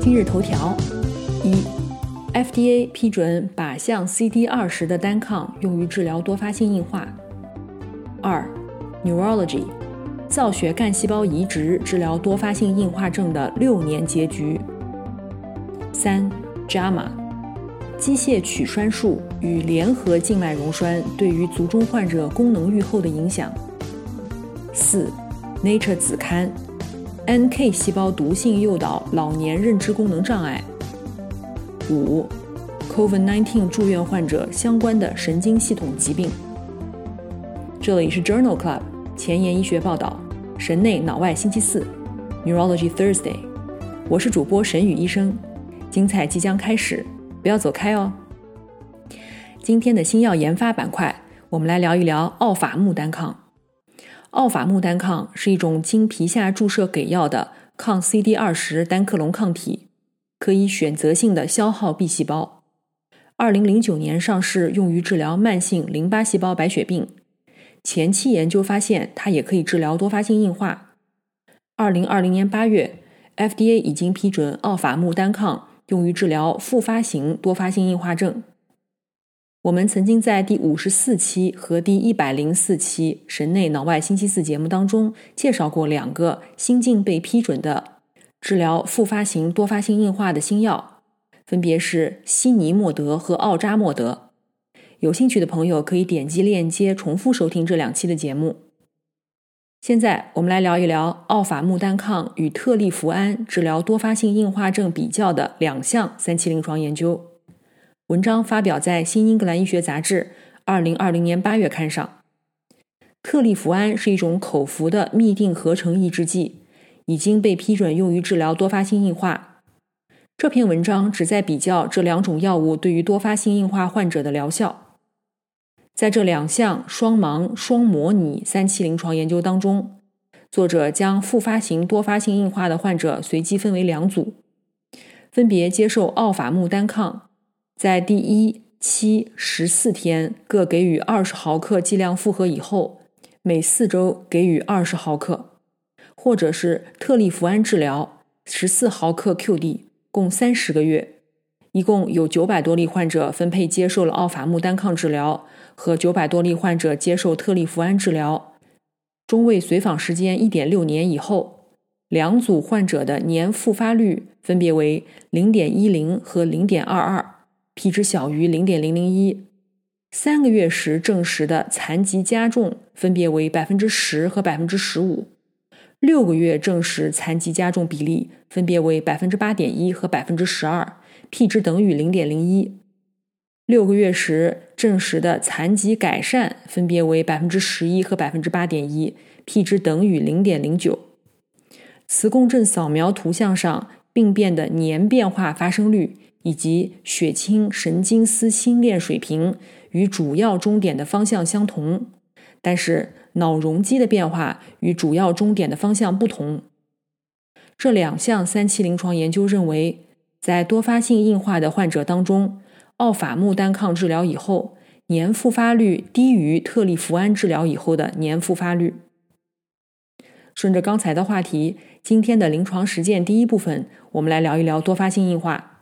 今日头条：一，FDA 批准靶向 CD 二十的单抗用于治疗多发性硬化。二，Neurology，造血干细胞移植治疗多发性硬化症的六年结局。三，JAMA，机械取栓术与联合静脉溶栓对于卒中患者功能预后的影响。四，Nature 子刊。NK 细胞毒性诱导老年认知功能障碍。五，COVID-19 住院患者相关的神经系统疾病。这里是 Journal Club 前沿医学报道，神内脑外星期四，Neurology Thursday。我是主播沈宇医生，精彩即将开始，不要走开哦。今天的新药研发板块，我们来聊一聊奥法木单抗。奥法木单抗是一种经皮下注射给药的抗 CD 二十单克隆抗体，可以选择性的消耗 B 细胞。二零零九年上市，用于治疗慢性淋巴细胞白血病。前期研究发现，它也可以治疗多发性硬化。二零二零年八月，FDA 已经批准奥法木单抗用于治疗复发型多发性硬化症。我们曾经在第五十四期和第一百零四期《神内脑外星期四》节目当中介绍过两个新近被批准的治疗复发型多发性硬化的新药，分别是西尼莫德和奥扎莫德。有兴趣的朋友可以点击链接重复收听这两期的节目。现在我们来聊一聊奥法木单抗与特利福安治疗多发性硬化症比较的两项三期临床研究。文章发表在《新英格兰医学杂志》二零二零年八月刊上。特利福安是一种口服的嘧啶合成抑制剂，已经被批准用于治疗多发性硬化。这篇文章旨在比较这两种药物对于多发性硬化患者的疗效。在这两项双盲双模拟三期临床研究当中，作者将复发型多发性硬化的患者随机分为两组，分别接受奥法木单抗。在第一、七、十四天各给予二十毫克剂量负荷以后，每四周给予二十毫克，或者是特利福安治疗十四毫克 QD，共三十个月，一共有九百多例患者分配接受了奥法木单抗治疗和九百多例患者接受特利福安治疗，中位随访时间一点六年以后，两组患者的年复发率分别为零点一零和零点二二。P 值小于零点零零一，三个月时证实的残疾加重分别为百分之十和百分之十五，六个月证实残疾加重比例分别为百分之八点一和百分之十二，p 值等于零点零一。六个月时证实的残疾改善分别为百分之十一和百分之八点一，p 值等于零点零九。磁共振扫描图像上病变的年变化发生率。以及血清神经丝心链水平与主要终点的方向相同，但是脑容积的变化与主要终点的方向不同。这两项三期临床研究认为，在多发性硬化的患者当中，奥法木单抗治疗以后年复发率低于特利福安治疗以后的年复发率。顺着刚才的话题，今天的临床实践第一部分，我们来聊一聊多发性硬化。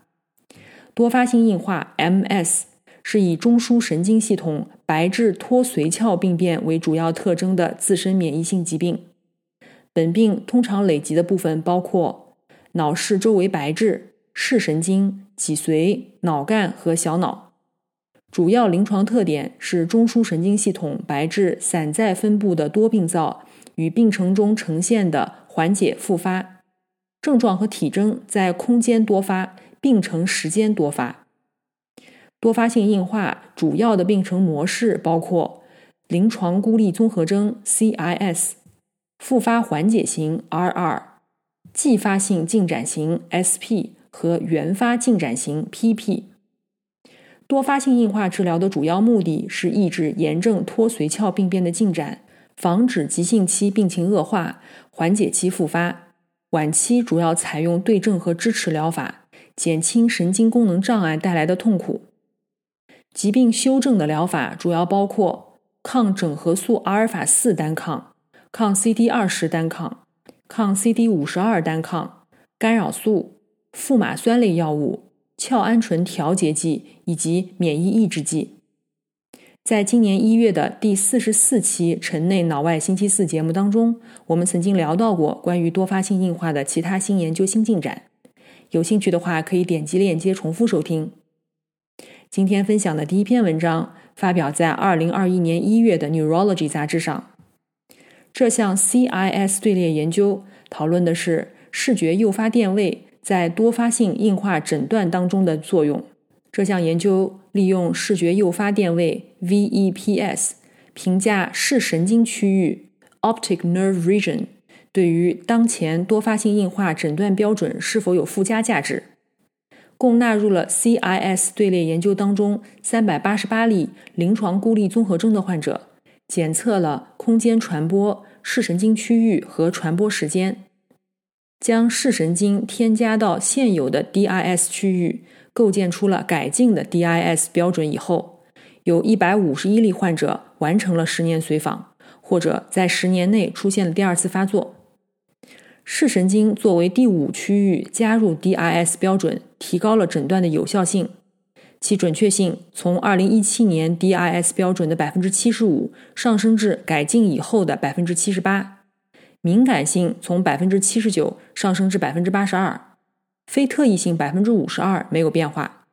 多发性硬化 （MS） 是以中枢神经系统白质脱髓鞘病变为主要特征的自身免疫性疾病。本病通常累及的部分包括脑室周围白质、视神经、脊髓、脑干和小脑。主要临床特点是中枢神经系统白质散在分布的多病灶与病程中呈现的缓解复发症状和体征在空间多发。病程时间多发，多发性硬化主要的病程模式包括临床孤立综合征 （CIS）、复发缓解型 （RR）、继发性进展型 （SP） 和原发进展型 （PP）。多发性硬化治疗的主要目的是抑制炎症脱髓鞘病变的进展，防止急性期病情恶化，缓解期复发。晚期主要采用对症和支持疗法，减轻神经功能障碍带来的痛苦。疾病修正的疗法主要包括抗整合素阿尔法四单抗、抗 CD 二十单抗、抗 CD 五十二单抗、干扰素、富马酸类药物。鞘氨醇调节剂以及免疫抑制剂，在今年一月的第四十四期城内脑外星期四节目当中，我们曾经聊到过关于多发性硬化的其他新研究新进展。有兴趣的话，可以点击链接重复收听。今天分享的第一篇文章发表在二零二一年一月的《Neurology》杂志上。这项 CIS 队列研究讨论的是视觉诱发电位。在多发性硬化诊断当中的作用。这项研究利用视觉诱发电位 VEPS 评价视神经区域 （Optic Nerve Region） 对于当前多发性硬化诊断标准是否有附加价值。共纳入了 CIS 队列研究当中三百八十八例临床孤立综合征的患者，检测了空间传播、视神经区域和传播时间。将视神经添加到现有的 DIS 区域，构建出了改进的 DIS 标准以后，有一百五十一例患者完成了十年随访，或者在十年内出现了第二次发作。视神经作为第五区域加入 DIS 标准，提高了诊断的有效性，其准确性从二零一七年 DIS 标准的百分之七十五上升至改进以后的百分之七十八。敏感性从百分之七十九上升至百分之八十二，非特异性百分之五十二没有变化。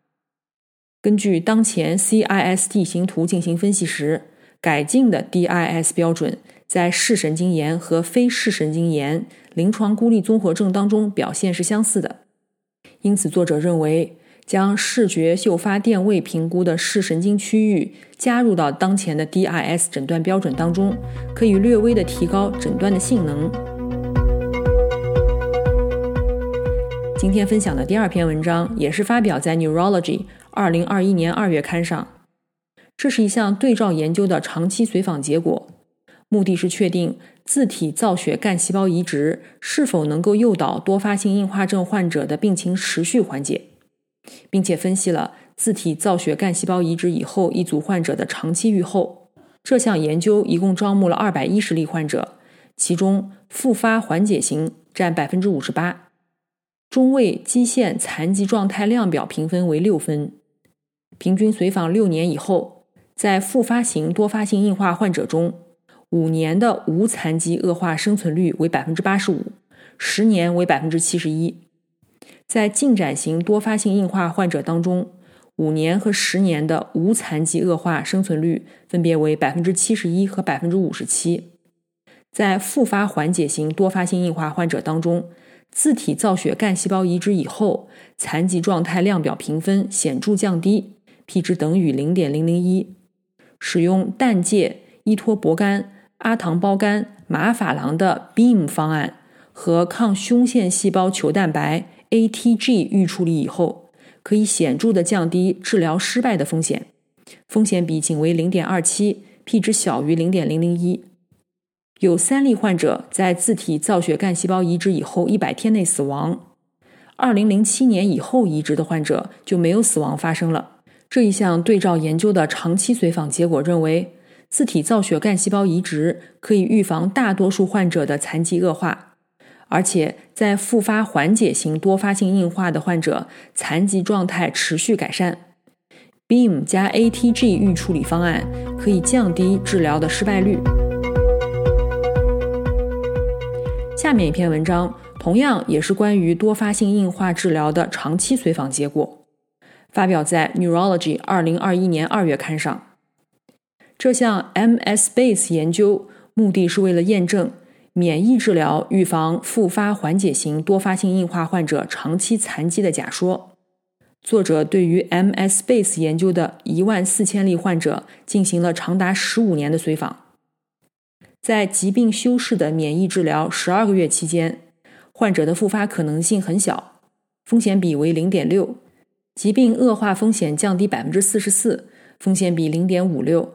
根据当前 CIS 地形图进行分析时，改进的 DIS 标准在视神经炎和非视神经炎临床孤立综合症当中表现是相似的。因此，作者认为。将视觉诱发电位评估的视神经区域加入到当前的 DIS 诊断标准当中，可以略微的提高诊断的性能。今天分享的第二篇文章也是发表在《Neurology》二零二一年二月刊上。这是一项对照研究的长期随访结果，目的是确定自体造血干细胞移植是否能够诱导多发性硬化症患者的病情持续缓解。并且分析了自体造血干细胞移植以后一组患者的长期预后。这项研究一共招募了二百一十例患者，其中复发缓解型占百分之五十八，中位基线残疾状态量表评分为六分。平均随访六年以后，在复发型多发性硬化患者中，五年的无残疾恶化生存率为百分之八十五，十年为百分之七十一。在进展型多发性硬化患者当中，五年和十年的无残疾恶化生存率分别为百分之七十一和百分之五十七。在复发缓解型多发性硬化患者当中，自体造血干细胞移植以后，残疾状态量表评分显著降低，p 值等于零点零零一。使用氮介依托铂苷、阿糖胞苷、马法郎的 BEAM 方案和抗胸腺细胞球蛋白。ATG 预处理以后，可以显著的降低治疗失败的风险，风险比仅为零点二七，p 值小于零点零零一。有三例患者在自体造血干细胞移植以后一百天内死亡，二零零七年以后移植的患者就没有死亡发生了。这一项对照研究的长期随访结果认为，自体造血干细胞移植可以预防大多数患者的残疾恶化。而且在复发缓解型多发性硬化的患者，残疾状态持续改善。Beam 加 ATG 预处理方案可以降低治疗的失败率。下面一篇文章同样也是关于多发性硬化治疗的长期随访结果，发表在《Neurology》二零二一年二月刊上。这项 MS-Base 研究目的是为了验证。免疫治疗预防复发缓解型多发性硬化患者长期残疾的假说。作者对于 MS-Base 研究的一万四千例患者进行了长达十五年的随访。在疾病修饰的免疫治疗十二个月期间，患者的复发可能性很小，风险比为零点六，疾病恶化风险降低百分之四十四，风险比零点五六。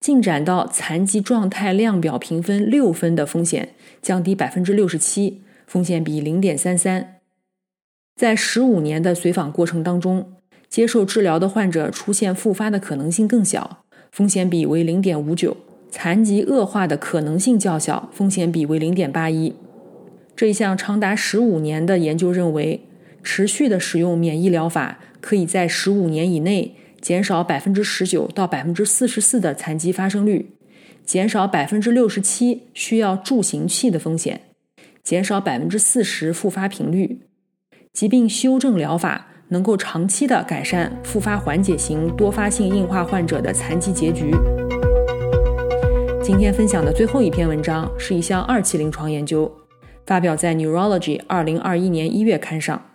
进展到残疾状态量表评分六分的风险降低百分之六十七，风险比零点三三。在十五年的随访过程当中，接受治疗的患者出现复发的可能性更小，风险比为零点五九；残疾恶化的可能性较小，风险比为零点八一。这一项长达十五年的研究认为，持续的使用免疫疗法可以在十五年以内。减少百分之十九到百分之四十四的残疾发生率，减少百分之六十七需要助行器的风险，减少百分之四十复发频率。疾病修正疗法能够长期的改善复发缓解型多发性硬化患者的残疾结局。今天分享的最后一篇文章是一项二期临床研究，发表在《Neurology》二零二一年一月刊上，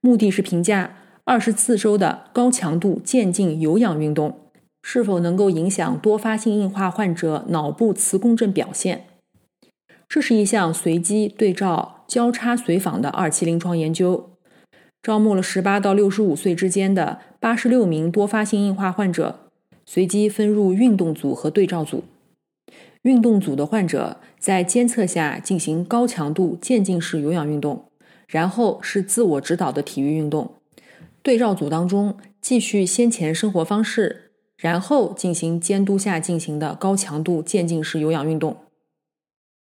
目的是评价。二十四周的高强度渐进有氧运动是否能够影响多发性硬化患者脑部磁共振表现？这是一项随机对照交叉随访的二期临床研究，招募了十八到六十五岁之间的八十六名多发性硬化患者，随机分入运动组和对照组。运动组的患者在监测下进行高强度渐进式有氧运动，然后是自我指导的体育运动。对照组当中继续先前生活方式，然后进行监督下进行的高强度渐进式有氧运动。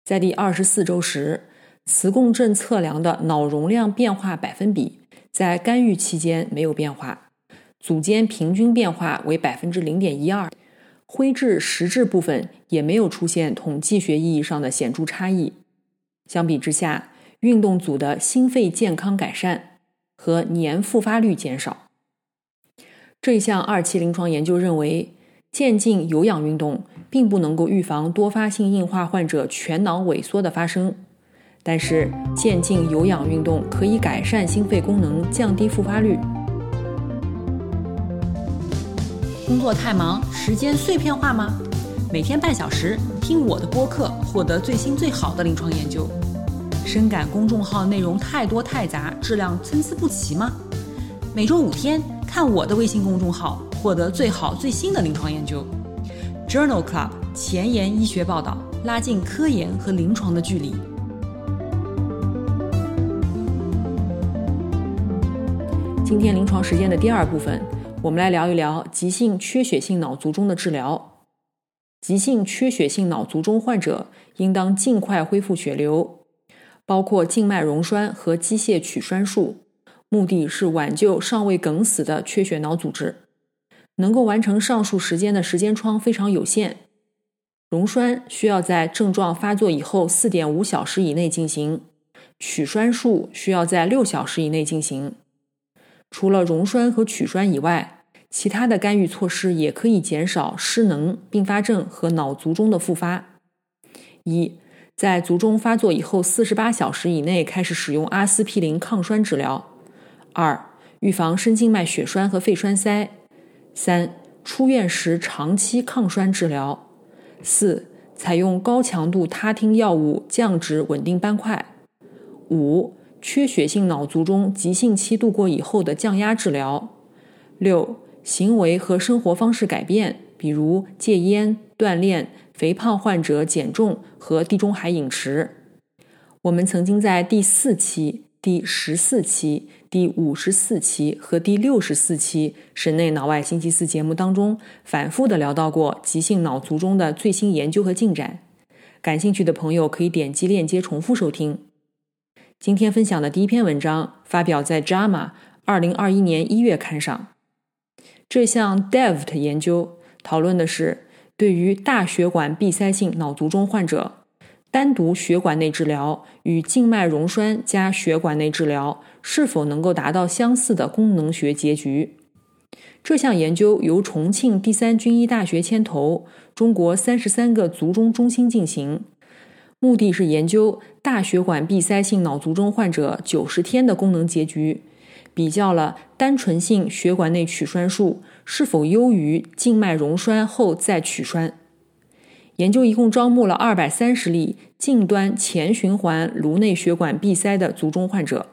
在第二十四周时，磁共振测量的脑容量变化百分比在干预期间没有变化，组间平均变化为百分之零点一二，灰质实质部分也没有出现统计学意义上的显著差异。相比之下，运动组的心肺健康改善。和年复发率减少。这项二期临床研究认为，渐进有氧运动并不能够预防多发性硬化患者全脑萎缩的发生，但是渐进有氧运动可以改善心肺功能，降低复发率。工作太忙，时间碎片化吗？每天半小时听我的播客，获得最新最好的临床研究。深感公众号内容太多太杂，质量参差不齐吗？每周五天看我的微信公众号，获得最好最新的临床研究。Journal Club 前沿医学报道，拉近科研和临床的距离。今天临床实践的第二部分，我们来聊一聊急性缺血性脑卒中的治疗。急性缺血性脑卒中患者应当尽快恢复血流。包括静脉溶栓和机械取栓术，目的是挽救尚未梗死的缺血脑组织。能够完成上述时间的时间窗非常有限。溶栓需要在症状发作以后四点五小时以内进行，取栓术需要在六小时以内进行。除了溶栓和取栓以外，其他的干预措施也可以减少失能、并发症和脑卒中的复发。一在卒中发作以后四十八小时以内开始使用阿司匹林抗栓治疗。二、预防深静脉血栓和肺栓塞。三、出院时长期抗栓治疗。四、采用高强度他汀药物降脂稳定斑块。五、缺血性脑卒中急性期度过以后的降压治疗。六、行为和生活方式改变，比如戒烟、锻炼。肥胖患者减重和地中海饮食。我们曾经在第四期、第十四期、第五十四期和第六十四期《神内脑外星期四》节目当中，反复的聊到过急性脑卒中的最新研究和进展。感兴趣的朋友可以点击链接重复收听。今天分享的第一篇文章发表在《JAMA》二零二一年一月刊上。这项 DEVT 研究讨论的是。对于大血管闭塞性脑卒中患者，单独血管内治疗与静脉溶栓加血管内治疗是否能够达到相似的功能学结局？这项研究由重庆第三军医大学牵头，中国三十三个卒中中心进行，目的是研究大血管闭塞性脑卒中患者九十天的功能结局。比较了单纯性血管内取栓术是否优于静脉溶栓后再取栓。研究一共招募了二百三十例近端前循环颅内血管闭塞的卒中患者，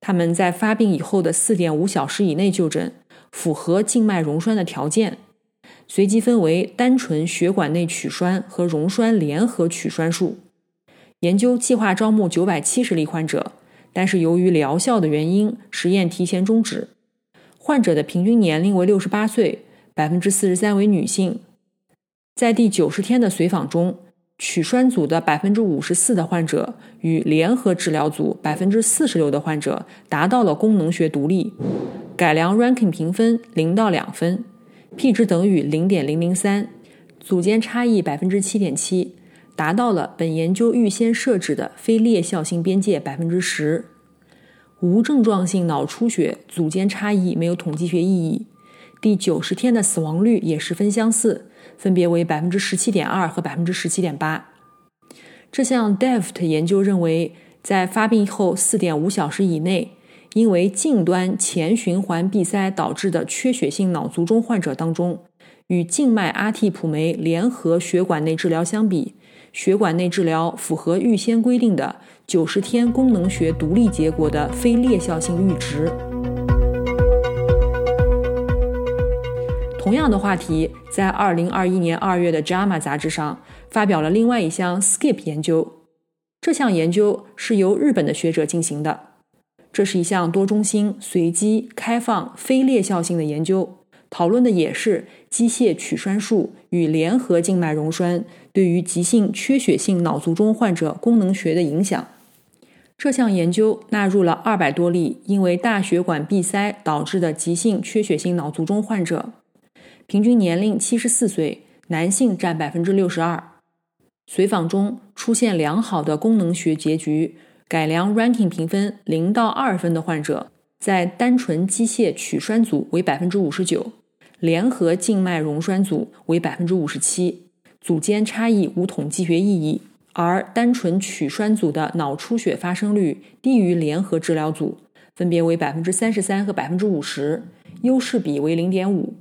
他们在发病以后的四点五小时以内就诊，符合静脉溶栓的条件。随机分为单纯血管内取栓和溶栓联合取栓术。研究计划招募九百七十例患者，但是由于疗效的原因，实验提前终止。患者的平均年龄为六十八岁，百分之四十三为女性。在第九十天的随访中，取栓组的百分之五十四的患者与联合治疗组百分之四十六的患者达到了功能学独立，改良 ranking 评分零到两分，p 值等于零点零零三，组间差异百分之七点七，达到了本研究预先设置的非劣效性边界百分之十。无症状性脑出血组间差异没有统计学意义，第九十天的死亡率也十分相似。分别为百分之十七点二和百分之十七点八。这项 DEFT 研究认为，在发病后四点五小时以内，因为近端前循环闭塞导致的缺血性脑卒中患者当中，与静脉阿替普酶联合血管内治疗相比，血管内治疗符合预先规定的九十天功能学独立结果的非劣效性阈值。同样的话题，在二零二一年二月的《JAMA》杂志上发表了另外一项 SKIP 研究。这项研究是由日本的学者进行的。这是一项多中心、随机、开放、非劣效性的研究，讨论的也是机械取栓术与联合静脉溶栓对于急性缺血性脑卒中患者功能学的影响。这项研究纳入了二百多例因为大血管闭塞导致的急性缺血性脑卒中患者。平均年龄七十四岁，男性占百分之六十二。随访中出现良好的功能学结局，改良 Ranking 评分零到二分的患者，在单纯机械取栓组为百分之五十九，联合静脉溶栓组为百分之五十七，组间差异无统计学意义。而单纯取栓组的脑出血发生率低于联合治疗组，分别为百分之三十三和百分之五十，优势比为零点五。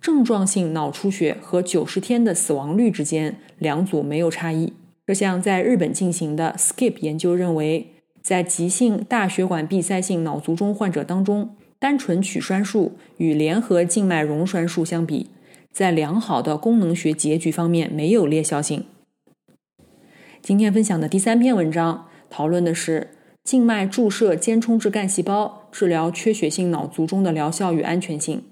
症状性脑出血和九十天的死亡率之间，两组没有差异。这项在日本进行的 SKIP 研究认为，在急性大血管闭塞性脑卒中患者当中，单纯取栓术与联合静脉溶栓术相比，在良好的功能学结局方面没有劣效性。今天分享的第三篇文章讨论的是静脉注射间充质干细胞治疗缺血性脑卒中的疗效与安全性。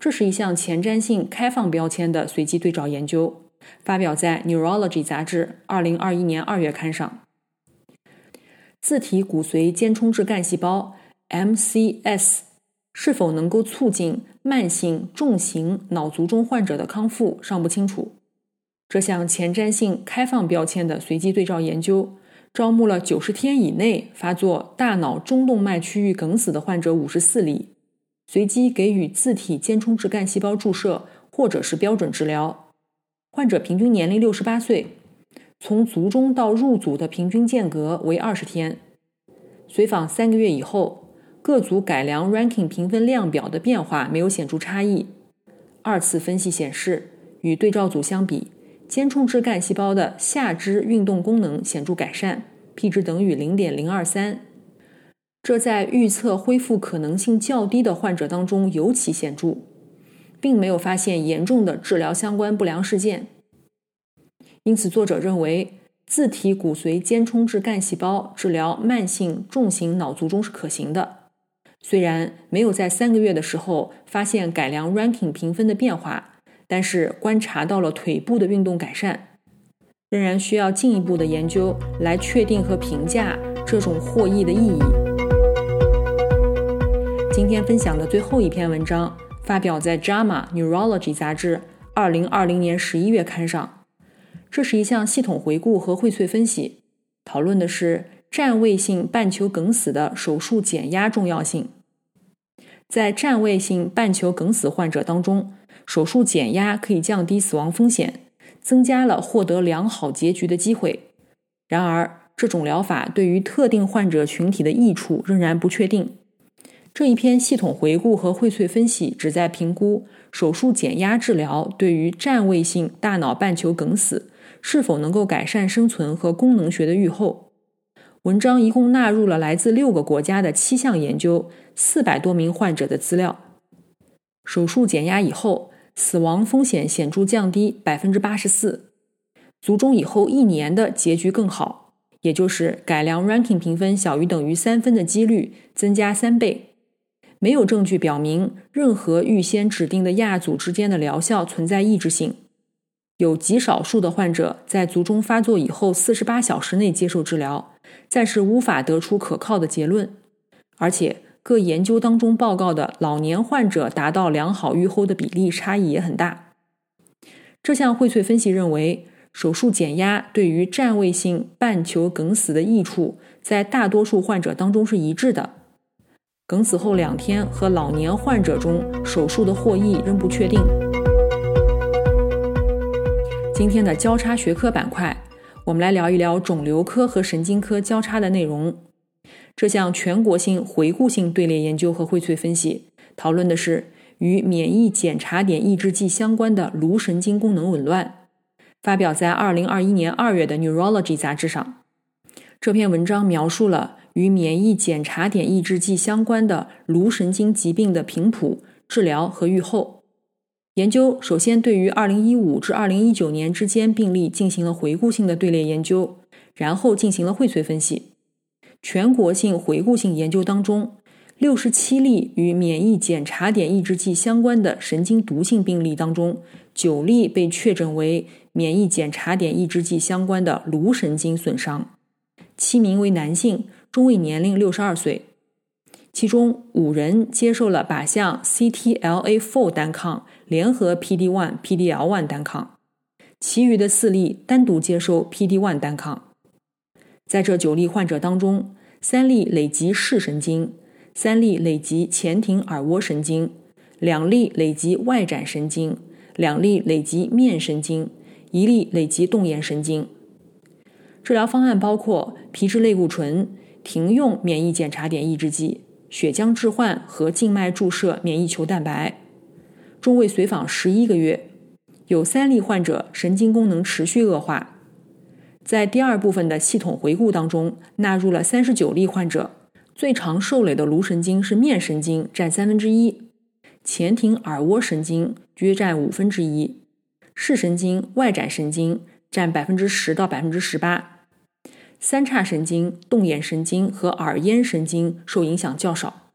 这是一项前瞻性开放标签的随机对照研究，发表在《Neurology》杂志二零二一年二月刊上。自体骨髓间充质干细胞 （MCS） 是否能够促进慢性重型脑卒中患者的康复尚不清楚。这项前瞻性开放标签的随机对照研究，招募了九十天以内发作大脑中动脉区域梗死的患者五十四例。随机给予自体间充质干细胞注射，或者是标准治疗。患者平均年龄六十八岁，从卒中到入组的平均间隔为二十天。随访三个月以后，各组改良 Ranking 评分量表的变化没有显著差异。二次分析显示，与对照组相比，间充质干细胞的下肢运动功能显著改善，p 值等于零点零二三。这在预测恢复可能性较低的患者当中尤其显著，并没有发现严重的治疗相关不良事件。因此，作者认为自体骨髓间充质干细胞治疗慢性重型脑卒中是可行的。虽然没有在三个月的时候发现改良 Ranking 评分的变化，但是观察到了腿部的运动改善。仍然需要进一步的研究来确定和评价这种获益的意义。今天分享的最后一篇文章发表在《JAMA Neurology》杂志二零二零年十一月刊上。这是一项系统回顾和荟萃分析，讨论的是占位性半球梗死的手术减压重要性。在占位性半球梗死患者当中，手术减压可以降低死亡风险，增加了获得良好结局的机会。然而，这种疗法对于特定患者群体的益处仍然不确定。这一篇系统回顾和荟萃分析旨在评估手术减压治疗对于占位性大脑半球梗死是否能够改善生存和功能学的预后。文章一共纳入了来自六个国家的七项研究、四百多名患者的资料。手术减压以后，死亡风险显著降低百分之八十四，卒中以后一年的结局更好，也就是改良 ranking 评分小于等于三分的几率增加三倍。没有证据表明任何预先指定的亚组之间的疗效存在抑制性。有极少数的患者在卒中发作以后四十八小时内接受治疗。暂时无法得出可靠的结论，而且各研究当中报告的老年患者达到良好预后的比例差异也很大。这项荟萃分析认为，手术减压对于占位性半球梗死的益处在大多数患者当中是一致的。梗死后两天和老年患者中手术的获益仍不确定。今天的交叉学科板块。我们来聊一聊肿瘤科和神经科交叉的内容。这项全国性回顾性队列研究和荟萃分析，讨论的是与免疫检查点抑制剂相关的颅神经功能紊乱，发表在2021年2月的《Neurology》杂志上。这篇文章描述了与免疫检查点抑制剂相关的颅神经疾病的频谱、治疗和预后。研究首先对于2015至2019年之间病例进行了回顾性的队列研究，然后进行了荟萃分析。全国性回顾性研究当中，67例与免疫检查点抑制剂相关的神经毒性病例当中，9例被确诊为免疫检查点抑制剂相关的颅神经损伤，7名为男性，中位年龄62岁。其中五人接受了靶向 CTLA-4 单抗联合 PD-1、PDL-1 单抗，其余的四例单独接收 PD-1 单抗。在这九例患者当中，三例累及视神经，三例累及前庭耳蜗神经，两例累及外展神经，两例累及面神经，一例累及动眼神经。治疗方案包括皮质类固醇、停用免疫检查点抑制剂。血浆置换和静脉注射免疫球蛋白，中位随访十一个月，有三例患者神经功能持续恶化。在第二部分的系统回顾当中，纳入了三十九例患者，最常受累的颅神经是面神经，占三分之一；前庭耳蜗神经约占五分之一；视神经、外展神经占百分之十到百分之十八。三叉神经、动眼神经和耳咽神经受影响较少，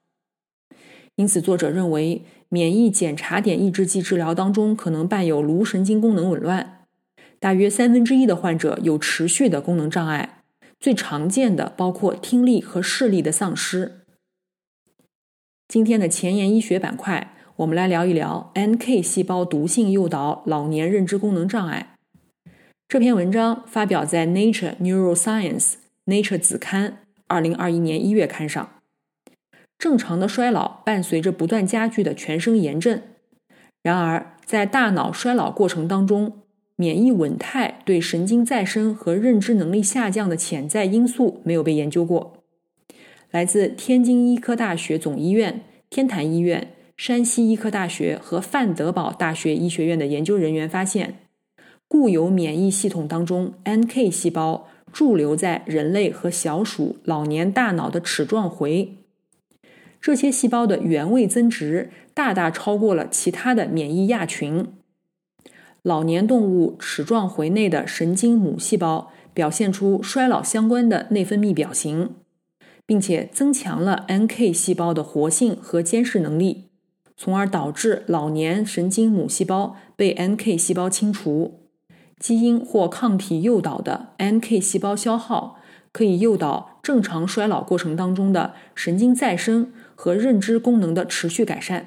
因此作者认为免疫检查点抑制剂治疗当中可能伴有颅神经功能紊乱。大约三分之一的患者有持续的功能障碍，最常见的包括听力和视力的丧失。今天的前沿医学板块，我们来聊一聊 NK 细胞毒性诱导老年认知功能障碍。这篇文章发表在《Nature Neuroscience》Nature 子刊，二零二一年一月刊上。正常的衰老伴随着不断加剧的全身炎症，然而在大脑衰老过程当中，免疫稳态对神经再生和认知能力下降的潜在因素没有被研究过。来自天津医科大学总医院、天坛医院、山西医科大学和范德堡大学医学院的研究人员发现。固有免疫系统当中，NK 细胞驻留在人类和小鼠老年大脑的齿状回，这些细胞的原位增值大大超过了其他的免疫亚群。老年动物齿状回内的神经母细胞表现出衰老相关的内分泌表型，并且增强了 NK 细胞的活性和监视能力，从而导致老年神经母细胞被 NK 细胞清除。基因或抗体诱导的 NK 细胞消耗，可以诱导正常衰老过程当中的神经再生和认知功能的持续改善。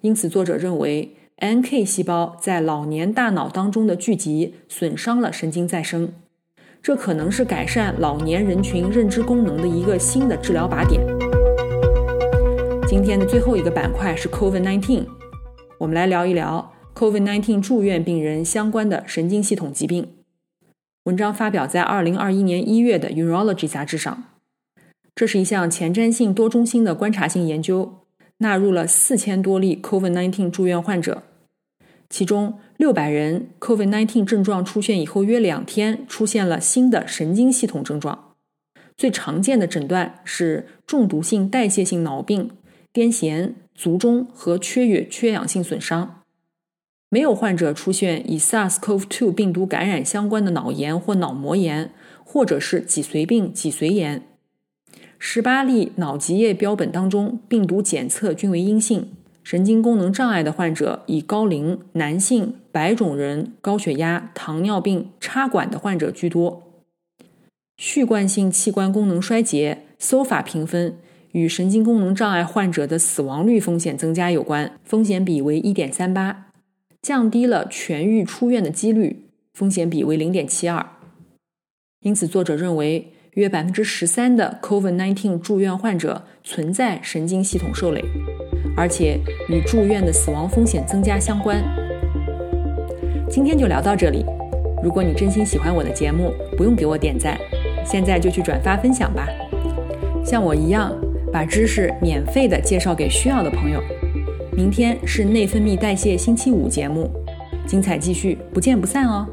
因此，作者认为 NK 细胞在老年大脑当中的聚集损伤了神经再生，这可能是改善老年人群认知功能的一个新的治疗靶点。今天的最后一个板块是 COVID-19，我们来聊一聊。COVID-19 住院病人相关的神经系统疾病，文章发表在2021年1月的《Urology》杂志上。这是一项前瞻性多中心的观察性研究，纳入了四千多例 COVID-19 住院患者，其中六百人 COVID-19 症状出现以后约两天出现了新的神经系统症状，最常见的诊断是中毒性代谢性脑病、癫痫、卒中和缺血缺氧性损伤。没有患者出现与 SARS-CoV-2 病毒感染相关的脑炎或脑膜炎，或者是脊髓病、脊髓炎。十八例脑脊液标本当中，病毒检测均为阴性。神经功能障碍的患者以高龄、男性、白种人、高血压、糖尿病、插管的患者居多。序贯性器官功能衰竭 （SOFA） 评分与神经功能障碍患者的死亡率风险增加有关，风险比为一点三八。降低了痊愈出院的几率，风险比为零点七二。因此，作者认为约百分之十三的 COVID-19 住院患者存在神经系统受累，而且与住院的死亡风险增加相关。今天就聊到这里。如果你真心喜欢我的节目，不用给我点赞，现在就去转发分享吧。像我一样，把知识免费的介绍给需要的朋友。明天是内分泌代谢星期五节目，精彩继续，不见不散哦。